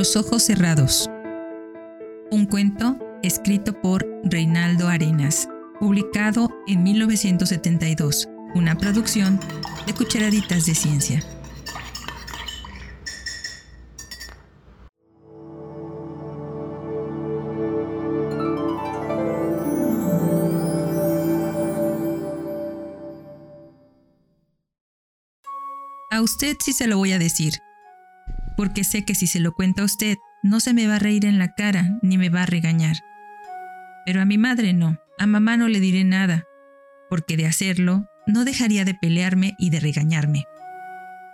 los ojos cerrados. Un cuento escrito por Reinaldo Arenas, publicado en 1972, una producción de Cucharaditas de Ciencia. A usted sí se lo voy a decir, porque sé que si se lo cuenta a usted, no se me va a reír en la cara ni me va a regañar. Pero a mi madre no, a mamá no le diré nada, porque de hacerlo, no dejaría de pelearme y de regañarme.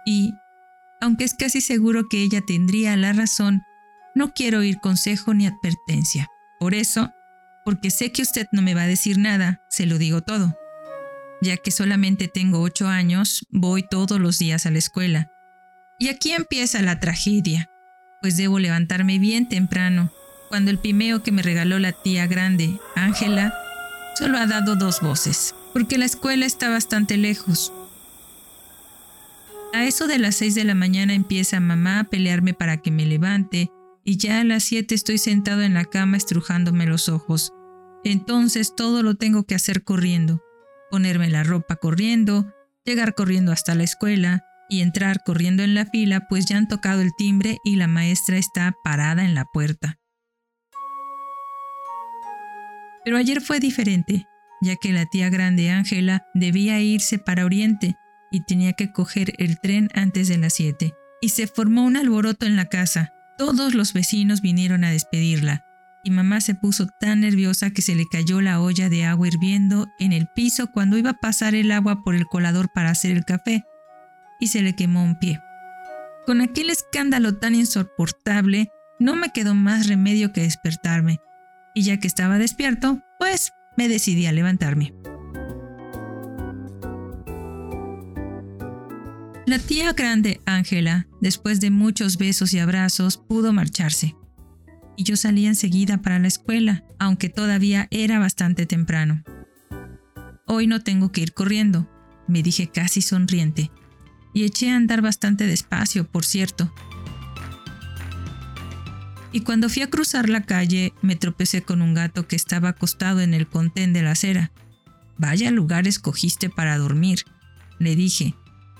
Y, aunque es casi seguro que ella tendría la razón, no quiero oír consejo ni advertencia. Por eso, porque sé que usted no me va a decir nada, se lo digo todo. Ya que solamente tengo ocho años, voy todos los días a la escuela y aquí empieza la tragedia, pues debo levantarme bien temprano, cuando el pimeo que me regaló la tía grande, Ángela, solo ha dado dos voces, porque la escuela está bastante lejos. A eso de las seis de la mañana empieza mamá a pelearme para que me levante, y ya a las siete estoy sentado en la cama estrujándome los ojos. Entonces todo lo tengo que hacer corriendo, ponerme la ropa corriendo, llegar corriendo hasta la escuela, y entrar corriendo en la fila, pues ya han tocado el timbre y la maestra está parada en la puerta. Pero ayer fue diferente, ya que la tía grande Ángela debía irse para Oriente y tenía que coger el tren antes de las 7. Y se formó un alboroto en la casa. Todos los vecinos vinieron a despedirla, y mamá se puso tan nerviosa que se le cayó la olla de agua hirviendo en el piso cuando iba a pasar el agua por el colador para hacer el café, y se le quemó un pie. Con aquel escándalo tan insoportable, no me quedó más remedio que despertarme, y ya que estaba despierto, pues me decidí a levantarme. La tía grande, Ángela, después de muchos besos y abrazos, pudo marcharse. Y yo salí enseguida para la escuela, aunque todavía era bastante temprano. Hoy no tengo que ir corriendo, me dije casi sonriente, y eché a andar bastante despacio, por cierto. Y cuando fui a cruzar la calle, me tropecé con un gato que estaba acostado en el contén de la acera. Vaya lugar escogiste para dormir, le dije,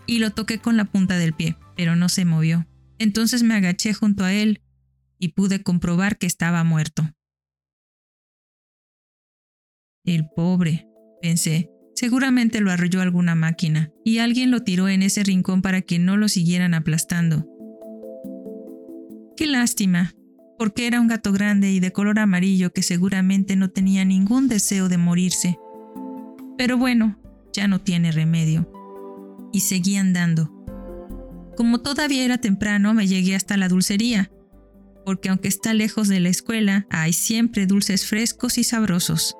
y lo toqué con la punta del pie, pero no se movió. Entonces me agaché junto a él y pude comprobar que estaba muerto. El pobre, pensé, Seguramente lo arrolló alguna máquina, y alguien lo tiró en ese rincón para que no lo siguieran aplastando. Qué lástima, porque era un gato grande y de color amarillo que seguramente no tenía ningún deseo de morirse. Pero bueno, ya no tiene remedio. Y seguí andando. Como todavía era temprano, me llegué hasta la dulcería, porque aunque está lejos de la escuela, hay siempre dulces frescos y sabrosos.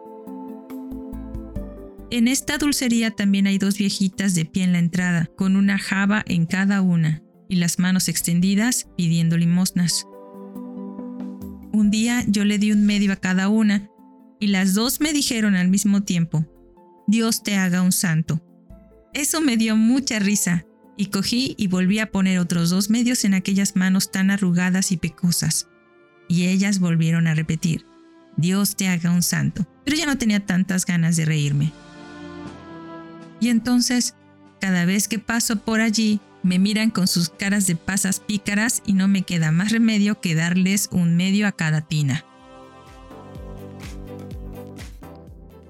En esta dulcería también hay dos viejitas de pie en la entrada, con una java en cada una, y las manos extendidas pidiendo limosnas. Un día yo le di un medio a cada una, y las dos me dijeron al mismo tiempo, Dios te haga un santo. Eso me dio mucha risa, y cogí y volví a poner otros dos medios en aquellas manos tan arrugadas y pecosas. Y ellas volvieron a repetir, Dios te haga un santo. Pero ya no tenía tantas ganas de reírme. Y entonces, cada vez que paso por allí, me miran con sus caras de pasas pícaras y no me queda más remedio que darles un medio a cada tina.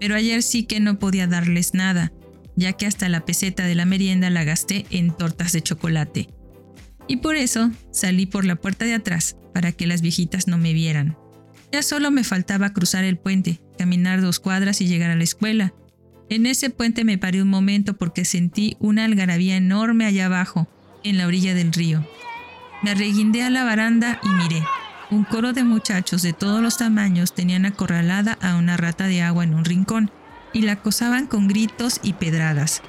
Pero ayer sí que no podía darles nada, ya que hasta la peseta de la merienda la gasté en tortas de chocolate. Y por eso salí por la puerta de atrás, para que las viejitas no me vieran. Ya solo me faltaba cruzar el puente, caminar dos cuadras y llegar a la escuela, en ese puente me paré un momento porque sentí una algarabía enorme allá abajo, en la orilla del río. Me arreguindé a la baranda y miré. Un coro de muchachos de todos los tamaños tenían acorralada a una rata de agua en un rincón y la acosaban con gritos y pedradas.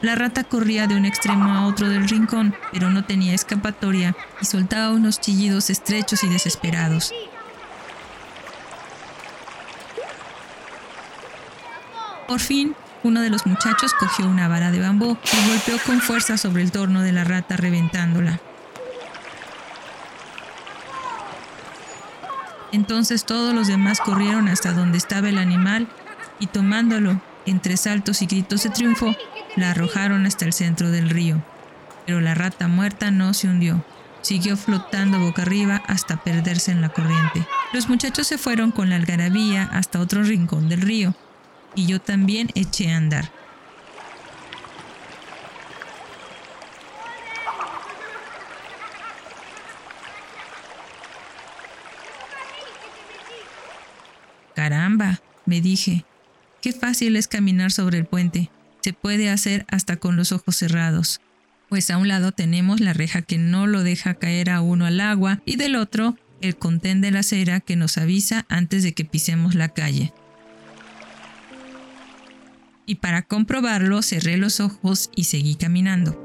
La rata corría de un extremo a otro del rincón, pero no tenía escapatoria y soltaba unos chillidos estrechos y desesperados. Por fin, uno de los muchachos cogió una vara de bambú y golpeó con fuerza sobre el torno de la rata reventándola. Entonces todos los demás corrieron hasta donde estaba el animal y tomándolo, entre saltos y gritos de triunfo, la arrojaron hasta el centro del río. Pero la rata muerta no se hundió. Siguió flotando boca arriba hasta perderse en la corriente. Los muchachos se fueron con la algarabía hasta otro rincón del río, y yo también eché a andar. Caramba, me dije, qué fácil es caminar sobre el puente. Se puede hacer hasta con los ojos cerrados. Pues a un lado tenemos la reja que no lo deja caer a uno al agua y del otro el contén de la acera que nos avisa antes de que pisemos la calle. Y para comprobarlo cerré los ojos y seguí caminando.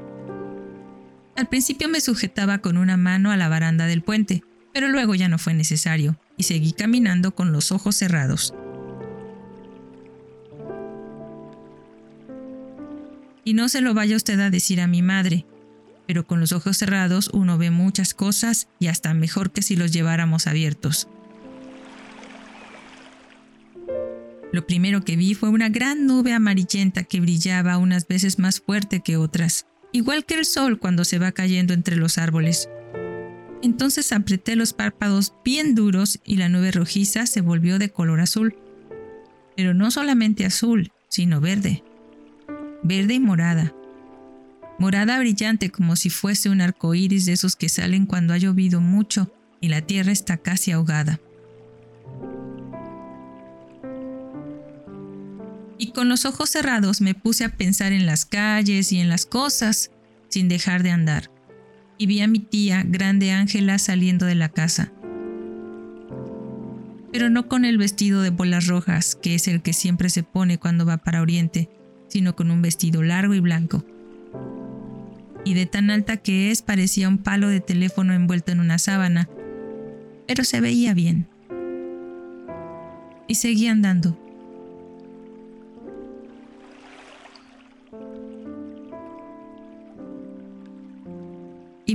Al principio me sujetaba con una mano a la baranda del puente, pero luego ya no fue necesario y seguí caminando con los ojos cerrados. Y no se lo vaya usted a decir a mi madre, pero con los ojos cerrados uno ve muchas cosas y hasta mejor que si los lleváramos abiertos. Lo primero que vi fue una gran nube amarillenta que brillaba unas veces más fuerte que otras, igual que el sol cuando se va cayendo entre los árboles. Entonces apreté los párpados bien duros y la nube rojiza se volvió de color azul. Pero no solamente azul, sino verde. Verde y morada. Morada brillante como si fuese un arco iris de esos que salen cuando ha llovido mucho y la tierra está casi ahogada. Y con los ojos cerrados me puse a pensar en las calles y en las cosas, sin dejar de andar y vi a mi tía, grande Ángela, saliendo de la casa. Pero no con el vestido de bolas rojas, que es el que siempre se pone cuando va para Oriente, sino con un vestido largo y blanco. Y de tan alta que es parecía un palo de teléfono envuelto en una sábana, pero se veía bien. Y seguí andando.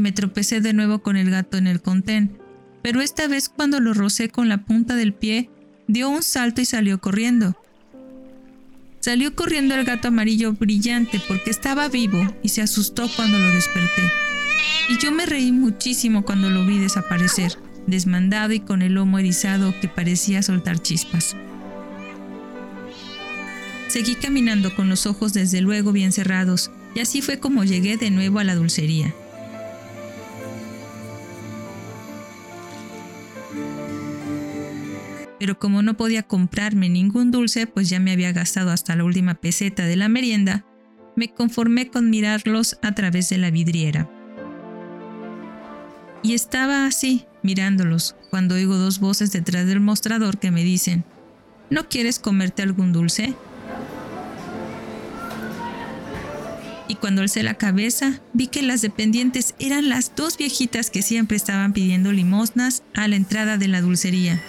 Me tropecé de nuevo con el gato en el contén, pero esta vez cuando lo rocé con la punta del pie, dio un salto y salió corriendo. Salió corriendo el gato amarillo brillante porque estaba vivo y se asustó cuando lo desperté. Y yo me reí muchísimo cuando lo vi desaparecer, desmandado y con el lomo erizado que parecía soltar chispas. Seguí caminando con los ojos desde luego bien cerrados, y así fue como llegué de nuevo a la dulcería. Pero como no podía comprarme ningún dulce, pues ya me había gastado hasta la última peseta de la merienda, me conformé con mirarlos a través de la vidriera. Y estaba así, mirándolos, cuando oigo dos voces detrás del mostrador que me dicen, ¿no quieres comerte algún dulce? Y cuando alcé la cabeza, vi que las dependientes eran las dos viejitas que siempre estaban pidiendo limosnas a la entrada de la dulcería.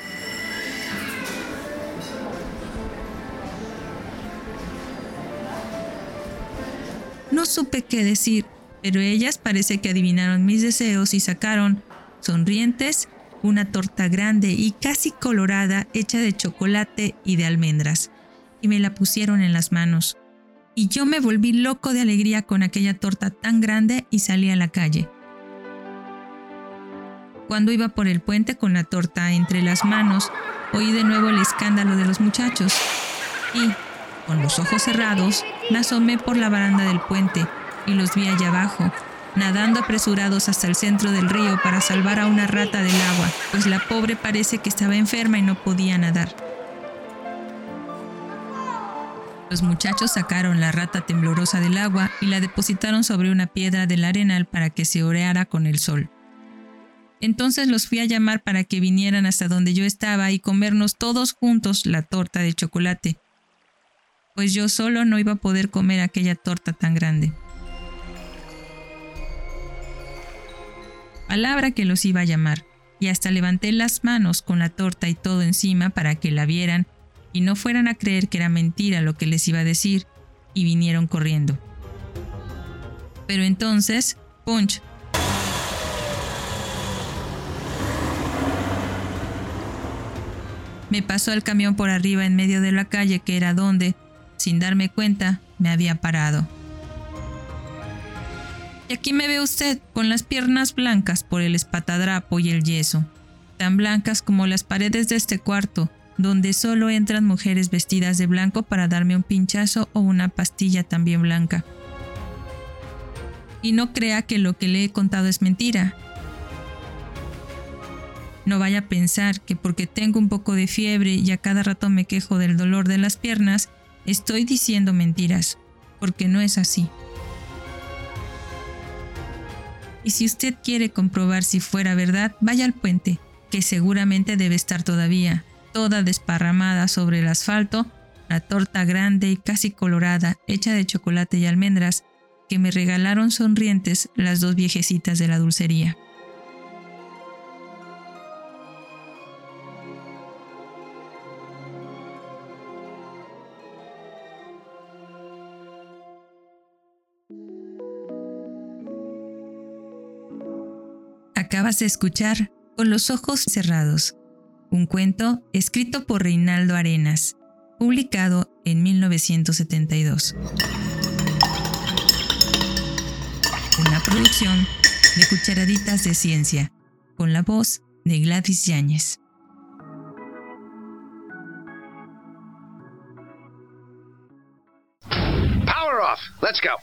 No supe qué decir, pero ellas parece que adivinaron mis deseos y sacaron, sonrientes, una torta grande y casi colorada hecha de chocolate y de almendras, y me la pusieron en las manos. Y yo me volví loco de alegría con aquella torta tan grande y salí a la calle. Cuando iba por el puente con la torta entre las manos, oí de nuevo el escándalo de los muchachos. Y, con los ojos cerrados, me asomé por la baranda del puente y los vi allá abajo, nadando apresurados hasta el centro del río para salvar a una rata del agua, pues la pobre parece que estaba enferma y no podía nadar. Los muchachos sacaron la rata temblorosa del agua y la depositaron sobre una piedra del arenal para que se oreara con el sol. Entonces los fui a llamar para que vinieran hasta donde yo estaba y comernos todos juntos la torta de chocolate, pues yo solo no iba a poder comer aquella torta tan grande. Palabra que los iba a llamar, y hasta levanté las manos con la torta y todo encima para que la vieran y no fueran a creer que era mentira lo que les iba a decir, y vinieron corriendo. Pero entonces, punch, Me pasó el camión por arriba en medio de la calle que era donde, sin darme cuenta, me había parado. Y aquí me ve usted con las piernas blancas por el espatadrapo y el yeso, tan blancas como las paredes de este cuarto, donde solo entran mujeres vestidas de blanco para darme un pinchazo o una pastilla también blanca. Y no crea que lo que le he contado es mentira. No vaya a pensar que porque tengo un poco de fiebre y a cada rato me quejo del dolor de las piernas, estoy diciendo mentiras, porque no es así. Y si usted quiere comprobar si fuera verdad, vaya al puente, que seguramente debe estar todavía, toda desparramada sobre el asfalto, la torta grande y casi colorada, hecha de chocolate y almendras, que me regalaron sonrientes las dos viejecitas de la dulcería. Acabas de escuchar Con los ojos cerrados, un cuento escrito por Reinaldo Arenas, publicado en 1972. Una producción de Cucharaditas de Ciencia, con la voz de Gladys Yáñez. Power off. Let's go.